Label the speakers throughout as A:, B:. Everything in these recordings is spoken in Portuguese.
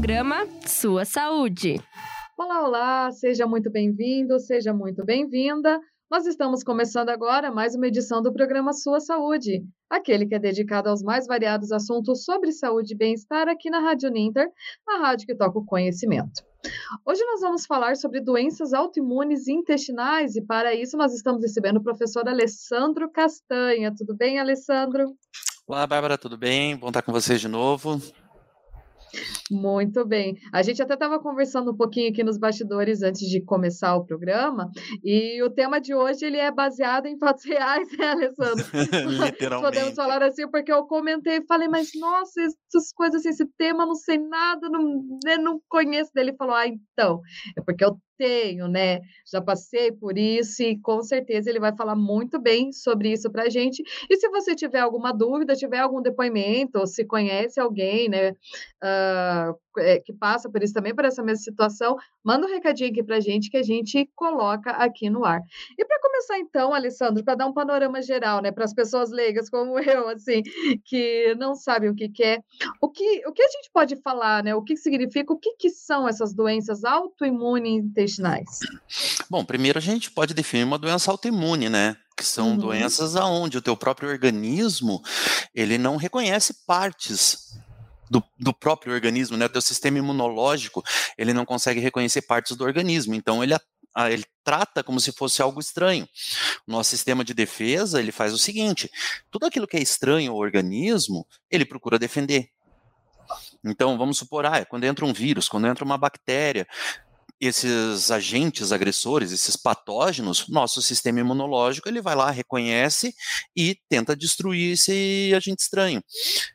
A: programa Sua Saúde.
B: Olá, olá, seja muito bem-vindo, seja muito bem-vinda. Nós estamos começando agora mais uma edição do programa Sua Saúde, aquele que é dedicado aos mais variados assuntos sobre saúde e bem-estar aqui na Rádio Ninter, a rádio que toca o conhecimento. Hoje nós vamos falar sobre doenças autoimunes intestinais e para isso nós estamos recebendo o professor Alessandro Castanha. Tudo bem, Alessandro?
C: Olá, Bárbara, tudo bem? Bom estar com vocês de novo.
B: Muito bem. A gente até estava conversando um pouquinho aqui nos bastidores antes de começar o programa, e o tema de hoje ele é baseado em fatos reais, né, Alessandro?
C: Literalmente.
B: Podemos falar assim, porque eu comentei e falei, mas nossa, essas coisas assim, esse tema não sei nada, não, né, não conheço. Ele falou, ah, então, é porque eu tenho, né? Já passei por isso e com certeza ele vai falar muito bem sobre isso para a gente. E se você tiver alguma dúvida, tiver algum depoimento, ou se conhece alguém, né, uh, que passa por isso também, por essa mesma situação, manda um recadinho aqui para a gente que a gente coloca aqui no ar. E para começar então, Alessandro, para dar um panorama geral, né, para as pessoas leigas como eu, assim, que não sabem o que, que é, o que, o que a gente pode falar, né? O que significa, o que, que são essas doenças autoimunes intestinais?
C: Bom, primeiro a gente pode definir uma doença autoimune, né? Que são uhum. doenças aonde o teu próprio organismo ele não reconhece partes do, do, próprio organismo, né? O teu sistema imunológico ele não consegue reconhecer partes do organismo, então ele ele trata como se fosse algo estranho. O nosso sistema de defesa, ele faz o seguinte, tudo aquilo que é estranho ao organismo, ele procura defender. Então, vamos supor, ah, quando entra um vírus, quando entra uma bactéria, esses agentes agressores, esses patógenos, nosso sistema imunológico ele vai lá, reconhece e tenta destruir esse agente estranho.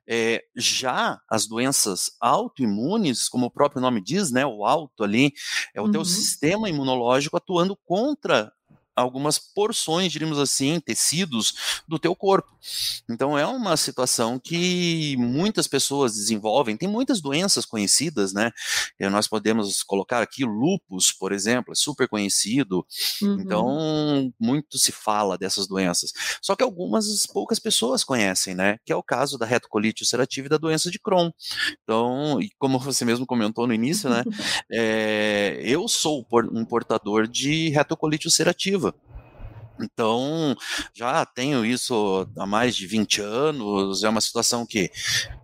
C: É, já as doenças autoimunes, como o próprio nome diz, né, o auto ali, é o uhum. teu sistema imunológico atuando contra algumas porções, diríamos assim, tecidos do teu corpo. Então é uma situação que muitas pessoas desenvolvem. Tem muitas doenças conhecidas, né? E nós podemos colocar aqui lupus, por exemplo, é super conhecido. Uhum. Então muito se fala dessas doenças. Só que algumas poucas pessoas conhecem, né? Que é o caso da retocolite ulcerativa e da doença de Crohn. Então, e como você mesmo comentou no início, né? é, eu sou um portador de retocolite ulcerativa. Então, já tenho isso há mais de 20 anos, é uma situação que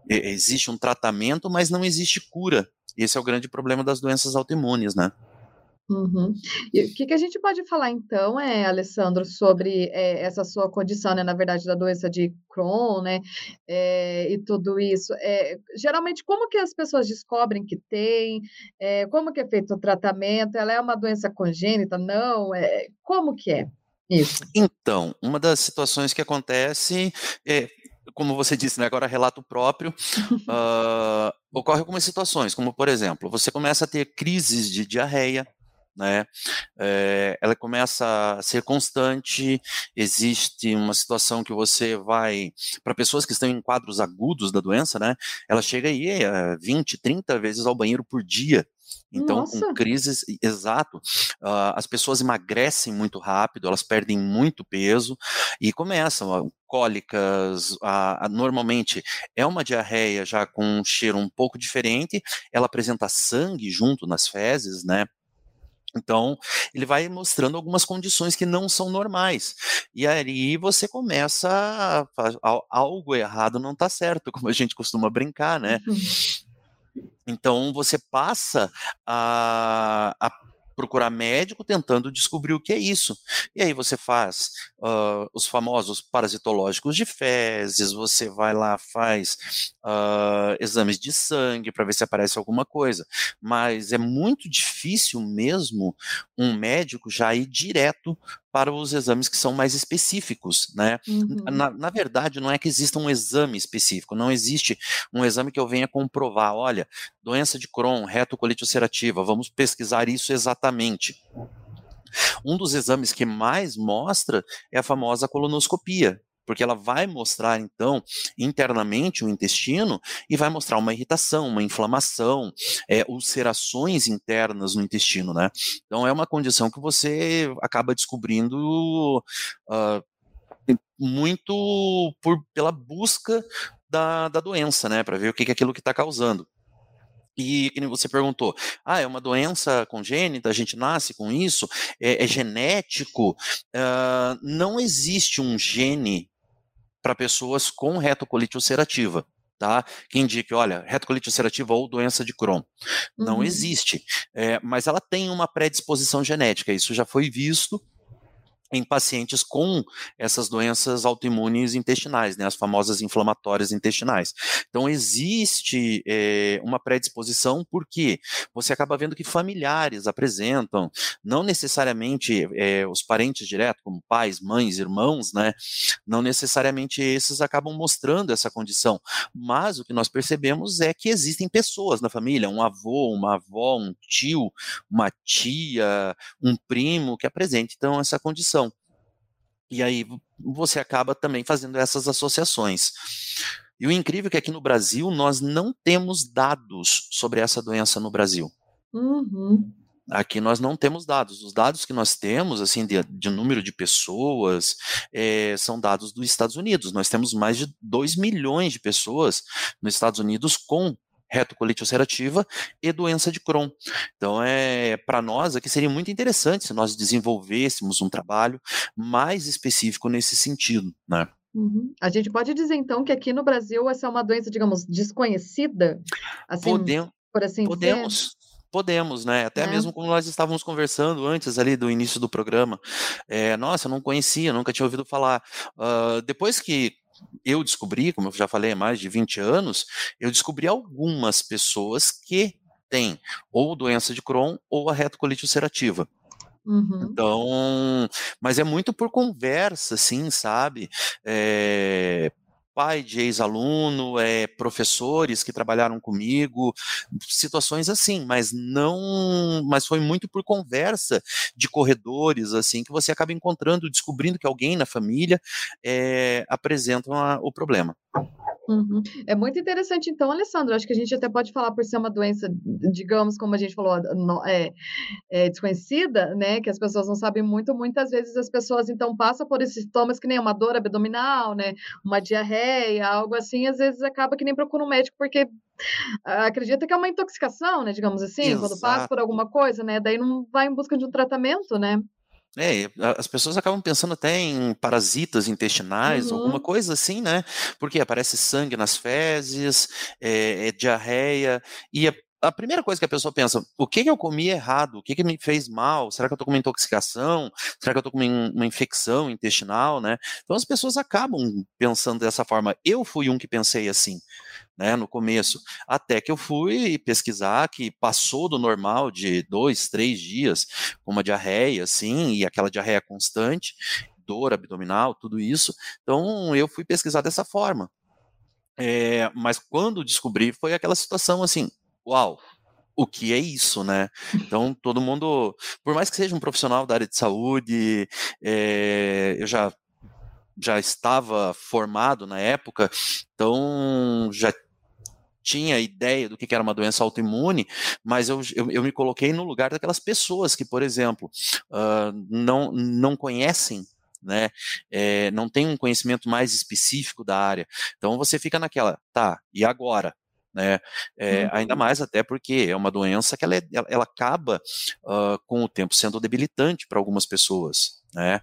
C: existe um tratamento, mas não existe cura. Esse é o grande problema das doenças autoimunes, né?
B: Uhum. E o que, que, a gente pode falar então, é, Alessandro, sobre é, essa sua condição, né, na verdade, da doença de Crohn, né, é, e tudo isso? É, geralmente, como que as pessoas descobrem que tem? Como que é feito o tratamento? Ela é uma doença congênita? Não? É, como que é? Isso.
C: Então, uma das situações que acontece é, como você disse, né, agora relato próprio, uh, ocorre algumas situações, como por exemplo, você começa a ter crises de diarreia, né? É, ela começa a ser constante. Existe uma situação que você vai para pessoas que estão em quadros agudos da doença, né? Ela chega aí é, 20, 30 vezes ao banheiro por dia. Então, Nossa. com crises, exato, uh, as pessoas emagrecem muito rápido, elas perdem muito peso e começam a, cólicas, a, a, normalmente é uma diarreia já com um cheiro um pouco diferente, ela apresenta sangue junto nas fezes, né? Então, ele vai mostrando algumas condições que não são normais. E aí você começa a, a algo errado não está certo, como a gente costuma brincar, né? Então você passa a, a procurar médico tentando descobrir o que é isso. E aí você faz uh, os famosos parasitológicos de fezes, você vai lá, faz uh, exames de sangue para ver se aparece alguma coisa. Mas é muito difícil mesmo um médico já ir direto para os exames que são mais específicos, né? Uhum. Na, na, verdade, não é que exista um exame específico, não existe um exame que eu venha comprovar, olha, doença de Crohn, retocolite ulcerativa, vamos pesquisar isso exatamente. Um dos exames que mais mostra é a famosa colonoscopia, porque ela vai mostrar então internamente o intestino e vai mostrar uma irritação, uma inflamação, é, ulcerações internas no intestino, né? Então é uma condição que você acaba descobrindo uh, muito por, pela busca da, da doença, né? Para ver o que é aquilo que está causando. E você perguntou, ah, é uma doença congênita, a gente nasce com isso, é, é genético? Uh, não existe um gene para pessoas com retocolite ulcerativa. Tá? Que indique, olha, retocolite ulcerativa ou doença de Crohn. Não uhum. existe. É, mas ela tem uma predisposição genética, isso já foi visto em pacientes com essas doenças autoimunes intestinais, né, as famosas inflamatórias intestinais. Então, existe é, uma predisposição porque você acaba vendo que familiares apresentam, não necessariamente é, os parentes diretos, como pais, mães, irmãos, né, não necessariamente esses acabam mostrando essa condição, mas o que nós percebemos é que existem pessoas na família, um avô, uma avó, um tio, uma tia, um primo que apresente, então, essa condição. E aí você acaba também fazendo essas associações. E o incrível é que aqui no Brasil nós não temos dados sobre essa doença no Brasil.
B: Uhum.
C: Aqui nós não temos dados. Os dados que nós temos, assim, de, de número de pessoas, é, são dados dos Estados Unidos. Nós temos mais de 2 milhões de pessoas nos Estados Unidos com retocolite ulcerativa e doença de Crohn. Então, é para nós aqui seria muito interessante se nós desenvolvêssemos um trabalho mais específico nesse sentido, né?
B: Uhum. A gente pode dizer então que aqui no Brasil essa é uma doença, digamos, desconhecida, assim,
C: Podem, por assim podemos. dizer. Podemos, né? Até é. mesmo como nós estávamos conversando antes ali do início do programa. É, nossa, eu não conhecia, nunca tinha ouvido falar. Uh, depois que eu descobri, como eu já falei há mais de 20 anos, eu descobri algumas pessoas que têm ou doença de Crohn ou a retocolite ulcerativa.
B: Uhum.
C: Então, mas é muito por conversa, assim, sabe? É, pai de ex-aluno, é, professores que trabalharam comigo, situações assim, mas não, mas foi muito por conversa de corredores, assim, que você acaba encontrando, descobrindo que alguém na família é, apresenta uma, o problema.
B: Uhum. É muito interessante, então, Alessandro. Acho que a gente até pode falar por ser uma doença, digamos, como a gente falou, é, é, desconhecida, né? Que as pessoas não sabem muito. Muitas vezes as pessoas então passam por esses sintomas que nem uma dor abdominal, né? Uma diarreia, algo assim. Às vezes acaba que nem procura um médico porque acredita que é uma intoxicação, né? Digamos assim, Exato. quando passa por alguma coisa, né? Daí não vai em busca de um tratamento, né?
C: É, as pessoas acabam pensando até em parasitas intestinais, uhum. alguma coisa assim, né? Porque aparece sangue nas fezes, é, é diarreia, e a, a, primeira coisa que a pessoa pensa, o que, que eu comi errado? O que, que me fez mal? Será que eu estou com uma intoxicação? Será que eu estou com uma, infecção intestinal, né? Então as pessoas acabam pensando dessa forma. Eu fui um que pensei assim né, no começo, até que eu fui pesquisar que passou do normal de dois, três dias com uma diarreia, assim, e aquela diarreia constante, dor abdominal, tudo isso. Então eu fui pesquisar dessa forma. É, mas quando descobri foi aquela situação assim, uau, o que é isso, né? Então, todo mundo, por mais que seja um profissional da área de saúde, é, eu já já estava formado na época, então já tinha ideia do que era uma doença autoimune, mas eu, eu, eu me coloquei no lugar daquelas pessoas que, por exemplo, uh, não, não conhecem né? É, não tem um conhecimento mais específico da área. Então você fica naquela, tá, e agora? Né? É, uhum. Ainda mais até porque é uma doença que ela, é, ela, acaba uh, com o tempo sendo debilitante para algumas pessoas né?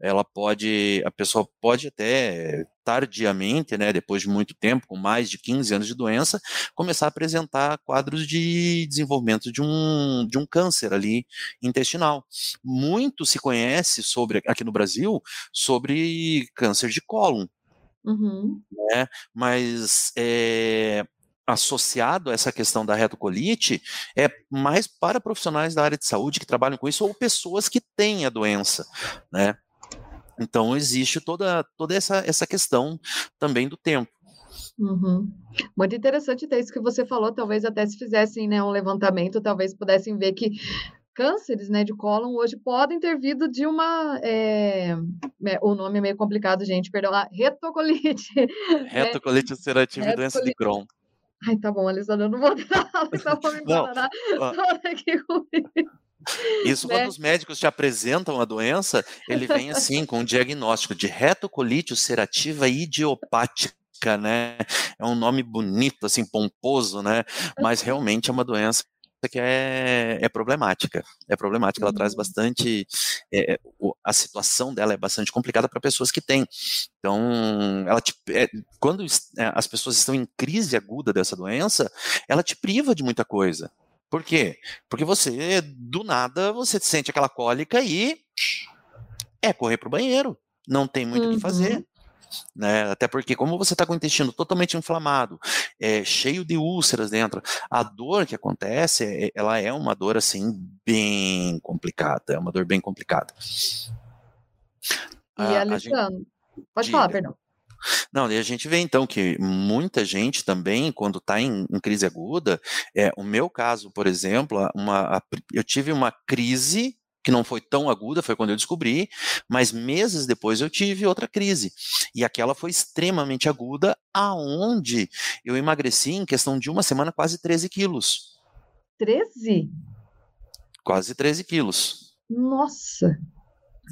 C: Ela pode, a pessoa pode até tardiamente, né, depois de muito tempo, com mais de 15 anos de doença, começar a apresentar quadros de desenvolvimento de um, de um câncer ali intestinal. Muito se conhece sobre, aqui no Brasil, sobre câncer de cólon.
B: Uhum.
C: Né? Mas é, associado a essa questão da retocolite é mais para profissionais da área de saúde que trabalham com isso ou pessoas que têm a doença, né? Então existe toda, toda essa, essa questão também do tempo.
B: Uhum. Muito interessante ter isso que você falou, talvez até se fizessem né, um levantamento, talvez pudessem ver que cânceres né, de cólon hoje podem ter vindo de uma. É, é, o nome é meio complicado, gente, perdão, retocolite.
C: Retocolite ulcerativa e doença de Crohn.
B: Ai, tá bom, Alessandra, eu não vou dar aula, então vou me aqui comigo.
C: Isso né? quando os médicos te apresentam a doença, ele vem assim, com um diagnóstico de retocolite ulcerativa idiopática. né? É um nome bonito, assim, pomposo, né? Mas realmente é uma doença que é, é problemática. É problemática, ela traz uhum. bastante. É, a situação dela é bastante complicada para pessoas que têm. Então, ela te, é, quando é, as pessoas estão em crise aguda dessa doença, ela te priva de muita coisa. Por quê? Porque você, do nada, você sente aquela cólica e é correr para o banheiro. Não tem muito o uhum. que fazer. Né? Até porque, como você está com o intestino totalmente inflamado, é, cheio de úlceras dentro, a dor que acontece, é, ela é uma dor assim bem complicada, é uma dor bem complicada.
B: E a, Alexandre, gente... pode falar, perdão.
C: Não, e a gente vê então que muita gente também, quando está em, em, crise aguda, é, o meu caso, por exemplo, uma, eu tive uma crise que não foi tão aguda, foi quando eu descobri, mas meses depois eu tive outra crise. E aquela foi extremamente aguda, aonde eu emagreci em questão de uma semana quase 13 quilos.
B: 13?
C: Quase 13 quilos.
B: Nossa!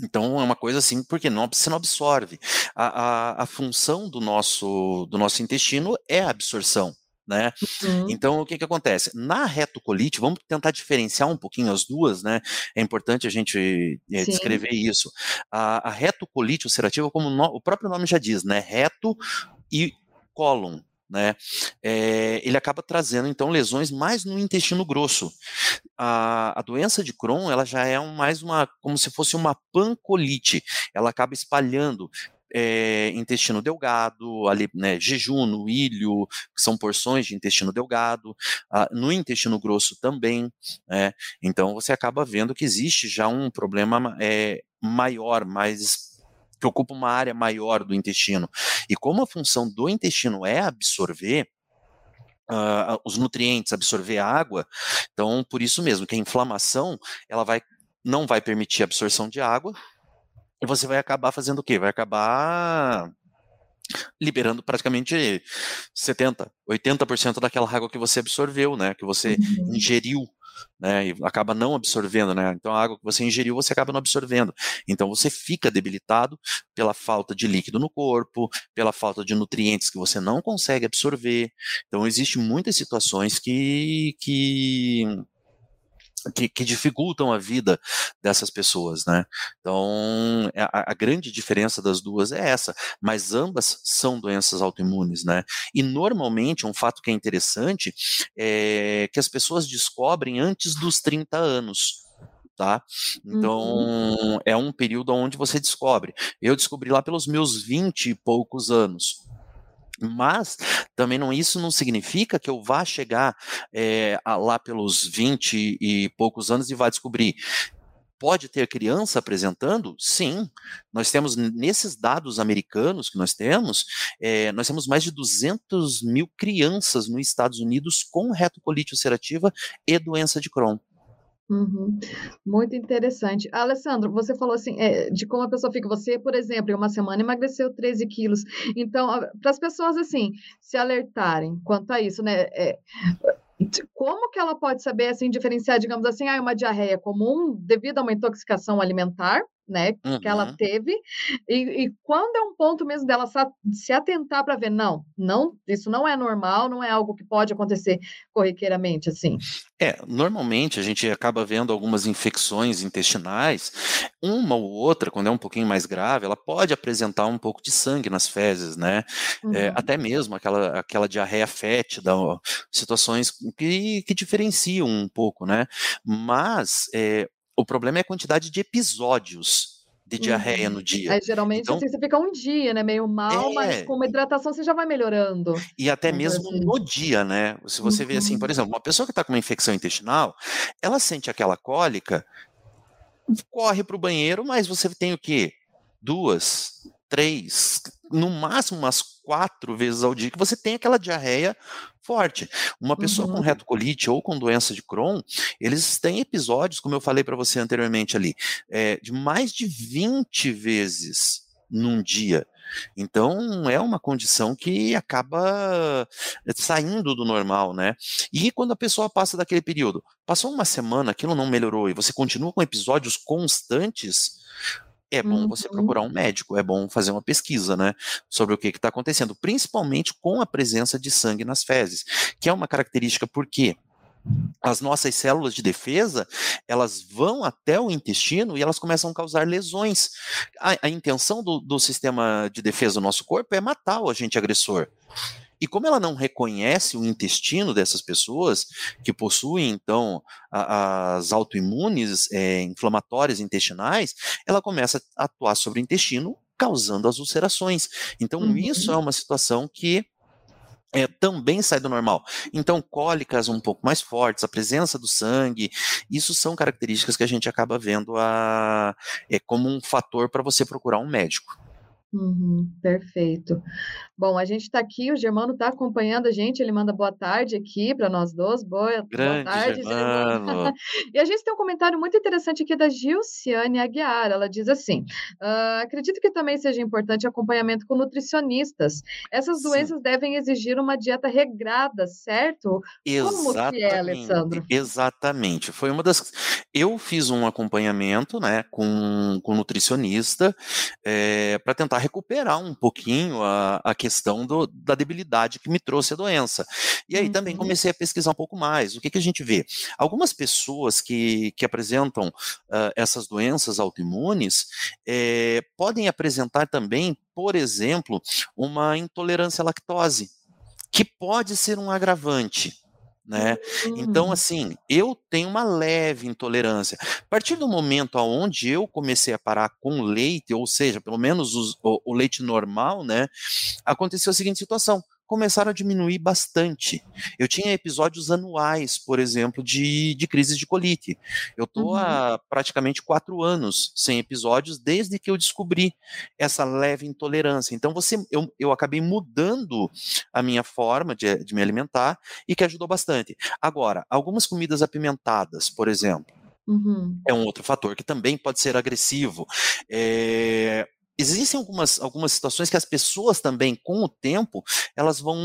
C: Então é uma coisa assim, porque não, você não absorve. A, a, a função do nosso, do nosso intestino é a absorção né? Uhum. Então, o que que acontece? Na retocolite, vamos tentar diferenciar um pouquinho as duas, né? É importante a gente é, descrever isso. A, a retocolite ulcerativa, como no, o próprio nome já diz, né? Reto e cólon, né? É, ele acaba trazendo então lesões mais no intestino grosso. A, a doença de Crohn, ela já é um, mais uma, como se fosse uma pancolite. Ela acaba espalhando é, intestino delgado, ali, né, ilho, que são porções de intestino delgado, ah, no intestino grosso também, né, então você acaba vendo que existe já um problema é, maior, mais que ocupa uma área maior do intestino. E como a função do intestino é absorver, Uh, os nutrientes, absorver a água. Então, por isso mesmo que a inflamação ela vai não vai permitir a absorção de água, você vai acabar fazendo o quê? Vai acabar liberando praticamente 70, 80% daquela água que você absorveu, né, que você uhum. ingeriu, né, e acaba não absorvendo, né? Então a água que você ingeriu você acaba não absorvendo. Então você fica debilitado pela falta de líquido no corpo, pela falta de nutrientes que você não consegue absorver. Então existe muitas situações que que que, que, dificultam a vida dessas pessoas, né? Então, é, a, a, grande diferença das duas é essa, mas ambas são doenças autoimunes, né? E normalmente, um fato que é interessante é que as pessoas descobrem antes dos 30 anos. Tá? Então, uhum. é um período onde você descobre. Eu descobri lá pelos meus 20 e poucos anos. Mas também não isso não significa que eu vá chegar é, lá pelos 20 e poucos anos e vá descobrir. Pode ter criança apresentando? Sim. Nós temos, nesses dados americanos que nós temos, é, nós temos mais de 200 mil crianças nos Estados Unidos com retocolite ulcerativa e doença de Crohn.
B: Uhum. Muito interessante. Alessandro, você falou assim, é, de como a pessoa fica. Você, por exemplo, em uma semana emagreceu 13 quilos. Então, para as pessoas, assim, se alertarem quanto a isso, né? É, como que ela pode saber, assim, diferenciar, digamos assim, ah, uma diarreia comum devido a uma intoxicação alimentar, né, uhum. que ela uhum. teve, e, e, quando é um ponto mesmo dela se atentar para ver, não, não, isso não é normal, não é algo que pode acontecer corriqueiramente, assim.
C: É, normalmente a gente acaba vendo algumas infecções intestinais, uma ou outra, quando é um pouquinho mais grave, ela pode apresentar um pouco de sangue nas fezes, né, é, uhum. é, até mesmo aquela, aquela diarreia fétida, situações que, que diferenciam um pouco, né, mas é, o problema é a quantidade de episódios de diarreia uhum. no dia.
B: Aí, geralmente então, assim, você fica um dia, né, meio mal, é... mas com uma hidratação você já vai melhorando.
C: E até mesmo assim. no dia, né? Se você uhum. vê assim, por uhum. exemplo, uma pessoa que está com uma infecção intestinal, ela sente aquela cólica, corre para o banheiro, mas você tem o quê? Duas, três, no máximo umas quatro vezes ao dia que você tem aquela diarreia forte. Uma pessoa uhum. com retocolite ou com doença de Crohn, eles têm episódios, como eu falei para você anteriormente ali, é, de mais de 20 vezes num dia. Então é uma condição que acaba eh, saindo do normal, né? E quando a pessoa passa daquele período, passou uma semana, aquilo não melhorou e você continua com episódios constantes, é bom uhum. você procurar um médico, é bom fazer uma pesquisa, né, sobre o que está acontecendo, principalmente com a presença de sangue nas fezes, que é uma característica porque as nossas células de defesa, elas vão até o intestino e elas começam a causar lesões. A, a intenção do, do sistema de defesa do nosso corpo é matar o agente agressor. E como ela não reconhece o intestino dessas pessoas que possuem, então, a, as autoimunes é, inflamatórias intestinais, ela começa a atuar sobre o intestino, causando as ulcerações. Então, uhum. isso é uma situação que é, também sai do normal. Então, cólicas um pouco mais fortes, a presença do sangue, isso são características que a gente acaba vendo a, é, como um fator para você procurar um médico.
B: Uhum, perfeito. Bom, a gente está aqui, o Germano está acompanhando a gente, ele manda boa tarde aqui para nós dois. Boa,
C: boa
B: tarde,
C: Germano. Germano.
B: e a gente tem um comentário muito interessante aqui da Gilciane Aguiar. Ela diz assim: uh, acredito que também seja importante acompanhamento com nutricionistas. Essas Sim. doenças devem exigir uma dieta regrada, certo?
C: Exatamente.
B: Como que é, Alessandro?
C: Exatamente. Foi uma das. Eu fiz um acompanhamento né, com, com nutricionista é, eh, para tentar recuperar um pouquinho a, a questão do, da debilidade que me trouxe a doença. E aí uhum. também comecei a pesquisar um pouco mais. O que, que a gente vê? Algumas pessoas que, que apresentam uh, essas doenças autoimunes é, podem apresentar também, por exemplo, uma intolerância à lactose, que pode ser um agravante né? Então, hum. assim, eu tenho uma leve intolerância. A partir do momento onde eu comecei a parar com leite, ou seja, pelo menos os, o, o leite normal, né? Aconteceu a seguinte situação começaram a diminuir bastante. Eu tinha episódios anuais, por exemplo, de, de crises de colite. Eu estou uhum. há praticamente quatro anos sem episódios desde que eu descobri essa leve intolerância. Então você, eu, eu acabei mudando a minha forma de, de me alimentar e que ajudou bastante. Agora, algumas comidas apimentadas, por exemplo, Uhum. É um outro fator que também pode ser agressivo. É, existem algumas, algumas situações que as pessoas também, com o tempo, elas vão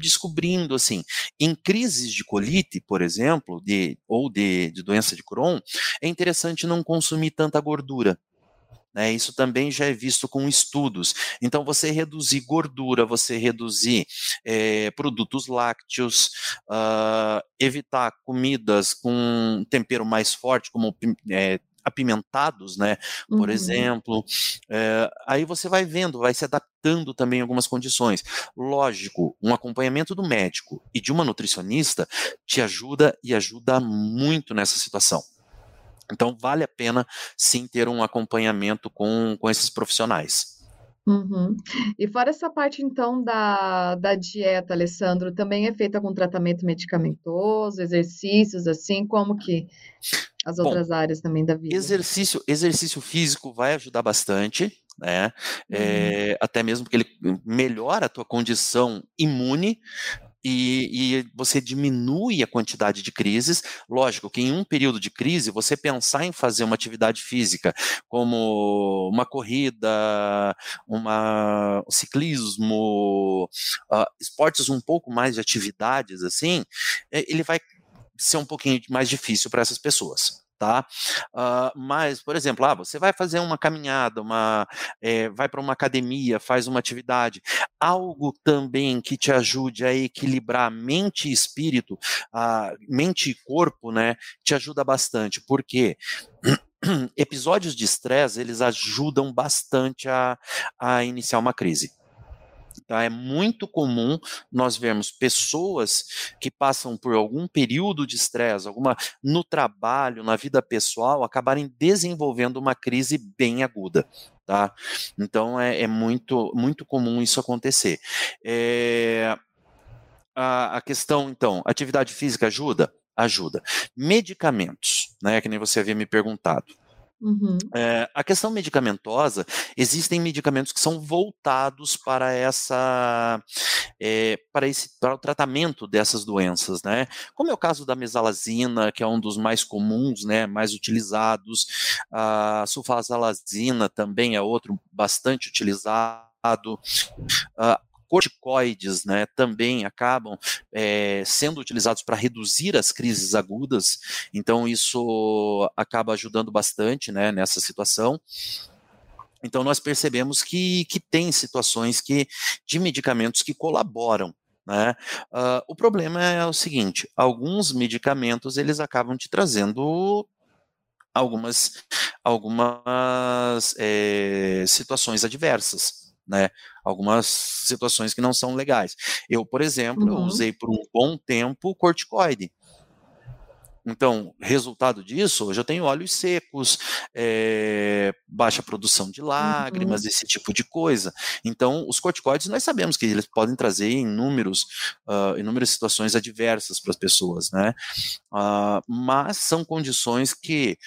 C: descobrindo, assim, em crises de colite, por exemplo, de, ou de, de doença de Crohn, é interessante não consumir tanta gordura. Né, isso também já é visto com estudos. Então, você reduzir gordura, você reduzir é, produtos lácteos, uh, evitar comidas com tempero mais forte, como é, apimentados, né? Por uhum. exemplo. É, aí você vai vendo, vai se adaptando também em algumas condições. Lógico, um acompanhamento do médico e de uma nutricionista te ajuda e ajuda muito nessa situação. Então, vale a pena sim ter um acompanhamento com, com esses profissionais.
B: Uhum. E fora essa parte, então, da, da dieta, Alessandro, também é feita com tratamento medicamentoso, exercícios, assim, como que as outras Bom, áreas também da vida?
C: Exercício, exercício físico vai ajudar bastante, né? Uhum. É, até mesmo porque ele melhora a tua condição imune, e, e, você diminui a quantidade de crises. Lógico que em um período de crise, você pensar em fazer uma atividade física, como uma corrida, uma, um ciclismo, uh, esportes um pouco mais de atividades, assim, é, ele vai ser um pouquinho mais difícil para essas pessoas tá? Uh, mas, por exemplo, ah, você vai fazer uma caminhada, uma, é, vai para uma academia, faz uma atividade, algo também que te ajude a equilibrar mente e espírito, uh, mente e corpo, né? Te ajuda bastante, porque episódios de estresse eles ajudam bastante a, a iniciar uma crise. Tá? É muito comum nós vermos pessoas que passam por algum período de estresse, alguma no trabalho, na vida pessoal, acabarem desenvolvendo uma crise bem aguda. Tá? Então é, é muito, muito comum isso acontecer. É, a, a questão, então, atividade física ajuda? Ajuda. Medicamentos, né? Que nem você havia me perguntado. Uhum. É, a questão medicamentosa, existem medicamentos que são voltados para essa, é, para esse, para o tratamento dessas doenças, né? Como é o caso da mesalazina, que é um dos mais comuns, né, mais utilizados. A sulfasalazina também é outro bastante utilizado. Uh, corticoides né, também acabam é, sendo utilizados para reduzir as crises agudas, então isso acaba ajudando bastante né, nessa situação. Então, nós percebemos que, que tem situações que, de medicamentos que colaboram né? Uh, o problema é o seguinte: alguns medicamentos eles acabam te trazendo algumas, algumas é, situações adversas, né? Algumas situações que não são legais. Eu, por exemplo, uhum. eu usei por um bom tempo corticoide. Então, resultado disso, hoje eu tenho olhos secos, é, baixa produção de lágrimas, uhum. esse tipo de coisa. Então, os corticoides, nós sabemos que eles podem trazer inúmeros, uh, inúmeras situações adversas para as pessoas, né? Uh, mas são condições que,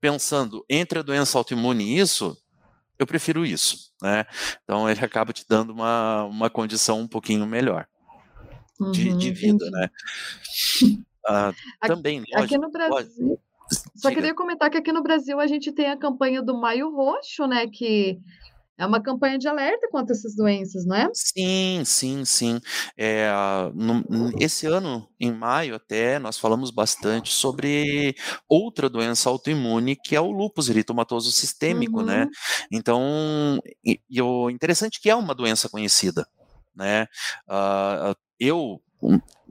C: pensando entre a doença autoimune e isso, eu prefiro isso, né? Então, ele acaba te dando uma, uma condição um pouquinho melhor. De, de, uhum, vida, né?
B: Uh, também, lógico, aqui no Brasil. Pode... Só Diga. queria comentar que aqui no Brasil a gente tem a campanha do Maio Roxo, né? Que é uma campanha de alerta contra essas doenças, não é?
C: Sim, sim, sim. É, no, esse ano, em maio até, nós falamos bastante sobre outra doença autoimune, que é o lúpus eritomatoso sistêmico, né? uhum. né? Então, e, e, o interessante é que é uma doença conhecida, né? Uh, eu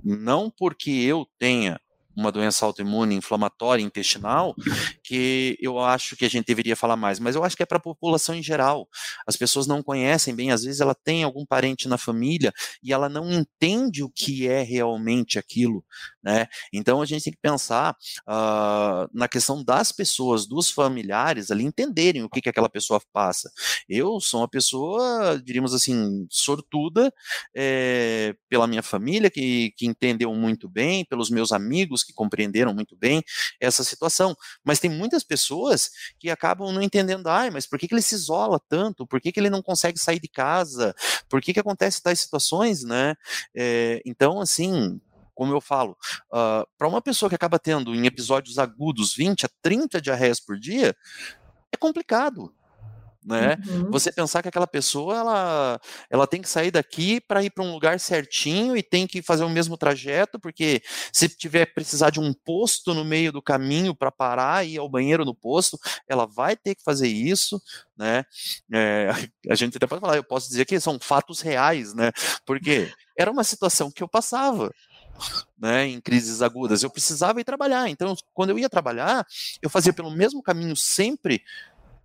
C: não porque eu tenha uma doença autoimune inflamatória intestinal, que eu acho que a gente deveria falar mais, mas eu acho que é para a população em geral. As pessoas não conhecem bem, às vezes ela tem algum parente na família e ela não entende o que é realmente aquilo, né? Então a gente tem que pensar uh, na questão das pessoas, dos familiares ali entenderem o que, que aquela pessoa passa. Eu sou uma pessoa, diríamos assim, sortuda é, pela minha família que, que entendeu muito bem, pelos meus amigos que compreenderam muito bem essa situação. Mas tem muitas pessoas que acabam não entendendo, ai, mas por que, que ele se isola tanto? Por que, que ele não consegue sair de casa? Por que, que acontece tais situações, né? É, então, assim, como eu falo, uh, para uma pessoa que acaba tendo em episódios agudos 20 a 30 diarreias por dia, é complicado né? Uhum. Você pensar que aquela pessoa ela, ela tem que sair daqui para ir para um lugar certinho e tem que fazer o mesmo trajeto, porque se tiver precisar de um posto no meio do caminho para parar e ir ao banheiro no posto, ela vai ter que fazer isso, né? É, a gente até pode falar, eu posso dizer que são fatos reais, né? Porque era uma situação que eu passava. Né, em crises agudas, eu precisava ir trabalhar. Então, quando eu ia trabalhar, eu fazia pelo mesmo caminho sempre,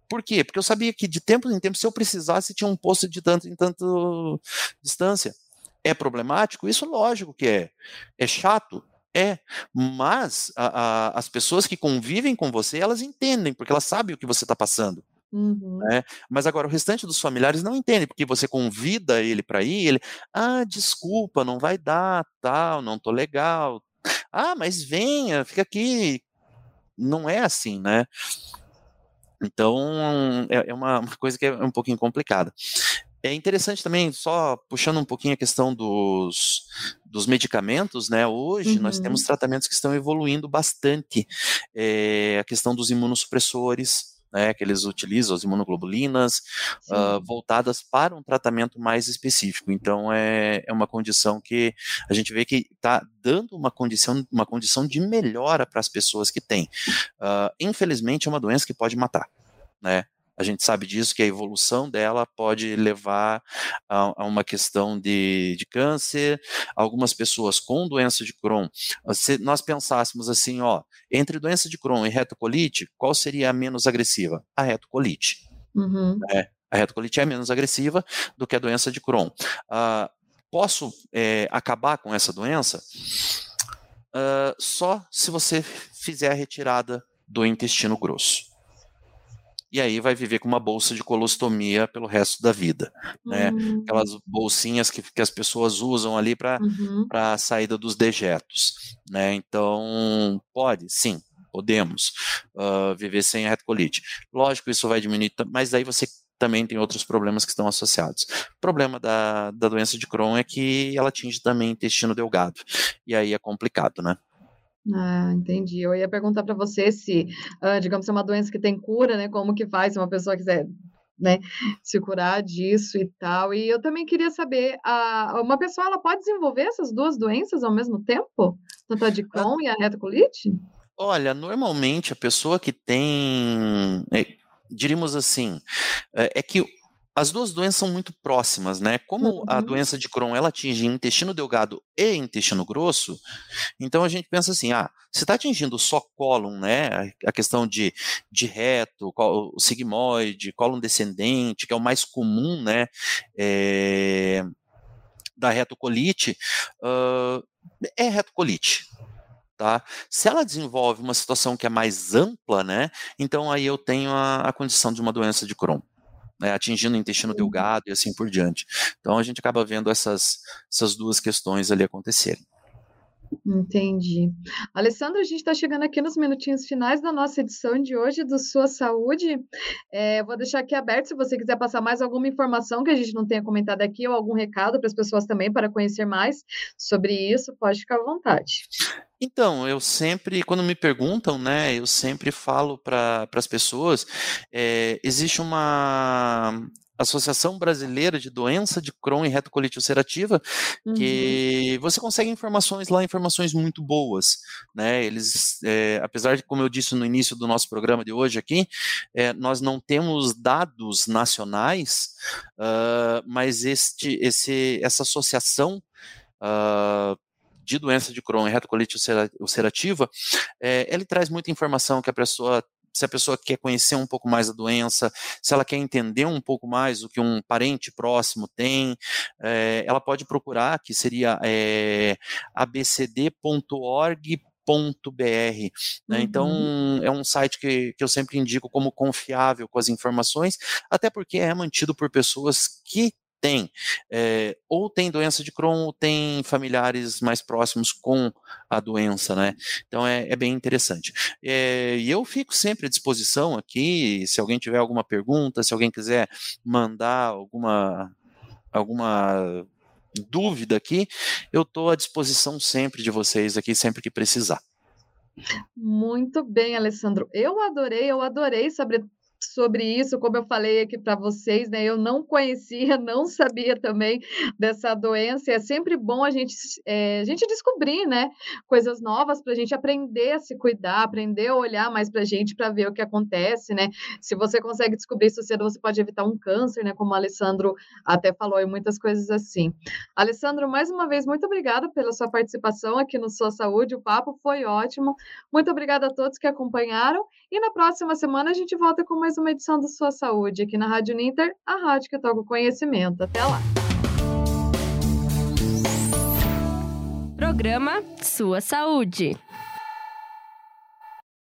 C: por quê? Porque eu sabia que de tempo em tempo, se eu precisasse, tinha um posto de tanto em tanto distância. É problemático? Isso lógico que é. É chato? É, mas a, a, as pessoas que convivem com você, elas entendem, porque elas sabem o que você está passando. Uhum. Né? Mas agora o restante dos familiares não entende, porque você convida ele para ir, ele, ah, desculpa, não vai dar, tal, não tô legal. Ah, mas venha, fica aqui. Não é assim, né? Então, é, é uma, uma coisa que é um pouquinho complicada. É interessante também, só puxando um pouquinho a questão dos, dos medicamentos, né? Hoje uhum. nós temos uhum. tratamentos que estão evoluindo bastante. É, a questão dos imunossupressores, né, que eles utilizam, as imunoglobulinas, uh, voltadas para um tratamento mais específico. Então, é, é uma condição que a gente vê que está dando uma condição, uma condição de melhora para as pessoas que têm. Uh, infelizmente, é uma doença que pode matar. Né? A gente sabe disso, que a evolução dela pode levar a, a uma questão de, de, câncer. Algumas pessoas com doença de Crohn, se nós pensássemos assim, ó, entre doença de Crohn e retocolite, qual seria a menos agressiva? A retocolite. Uhum. É, a retocolite é menos agressiva do que a doença de Crohn. Uh, posso é, acabar com essa doença? Uh, só se você fizer a retirada do intestino grosso e aí vai viver com uma bolsa de colostomia pelo resto da vida, né? Uhum. Aquelas bolsinhas que, que as pessoas usam ali para uhum. a saída dos dejetos, né? Então, pode, sim, podemos uh, viver sem a retocolite. Lógico, isso vai diminuir, mas aí você também tem outros problemas que estão associados. O problema da, da doença de Crohn é que ela atinge também o intestino delgado, e aí é complicado, né?
B: Ah, entendi. Eu ia perguntar para você se, uh, digamos, se é uma doença que tem cura, né? Como que faz se uma pessoa quiser, né, se curar disso e tal. E eu também queria saber, uh, uma pessoa ela pode desenvolver essas duas doenças ao mesmo tempo? Tanto a de Crohn e a retocolite?
C: Olha, normalmente a pessoa que tem. É, diríamos assim, é, é que as duas doenças são muito próximas, né? Como uhum. a doença de Crohn ela atinge intestino delgado e intestino grosso, então a gente pensa assim, ah, se está atingindo só cólon, né? A questão de, de reto, o sigmoide, cólon descendente, que é o mais comum, né? É, da retocolite, uh, é retocolite, Tá? Se ela desenvolve uma situação que é mais ampla, né, então aí eu tenho a, a condição de uma doença de Crohn né, atingindo o intestino uhum. delgado e assim por diante. Então a gente acaba vendo essas, essas duas questões ali acontecerem.
B: Entendi. Alessandra, a gente está chegando aqui nos minutinhos finais da nossa edição de hoje do Sua Saúde. É, vou deixar aqui aberto se você quiser passar mais alguma informação que a gente não tenha comentado aqui ou algum recado para as pessoas também para conhecer mais sobre isso, pode ficar à vontade.
C: Então, eu sempre, quando me perguntam, né, eu sempre falo para as pessoas, é, existe uma Associação Brasileira de Doença de Crohn e Retocolite Ulcerativa, uhum. que você consegue informações lá, informações muito boas, né? Eles, é, apesar de, como eu disse no início do nosso programa de hoje aqui, é, nós não temos dados nacionais, uh, mas este, esse, essa associação uh, de doença de Crohn e retocolite ulcerativa, é, ele traz muita informação que a pessoa se a pessoa quer conhecer um pouco mais a doença, se ela quer entender um pouco mais o que um parente próximo tem, é, ela pode procurar, que seria é, abcd.org né? Então, uhum. é um site que, que eu sempre indico como confiável com as informações, até porque é mantido por pessoas que tem, é, ou tem doença de Crohn, ou tem familiares mais próximos com a doença, né? Então é, é bem interessante. É, e eu fico sempre à disposição aqui, se alguém tiver alguma pergunta, se alguém quiser mandar alguma alguma dúvida aqui, eu estou à disposição sempre de vocês aqui, sempre que precisar.
B: Muito bem, Alessandro. Eu adorei, eu adorei saber sobre isso, como eu falei aqui para vocês, né? Eu não conhecia, não sabia também dessa doença. É sempre bom a gente, é, a gente descobrir, né? Coisas novas para a gente aprender a se cuidar, aprender a olhar mais para a gente para ver o que acontece, né? Se você consegue descobrir isso cedo, você pode evitar um câncer, né? Como o Alessandro até falou, e muitas coisas assim. Alessandro, mais uma vez, muito obrigada pela sua participação aqui no Sua Saúde. O papo foi ótimo. Muito obrigada a todos que acompanharam. E na próxima semana a gente volta com mais uma edição do Sua Saúde aqui na Rádio Ninter, a rádio que toca o conhecimento. Até lá!
A: Programa Sua Saúde.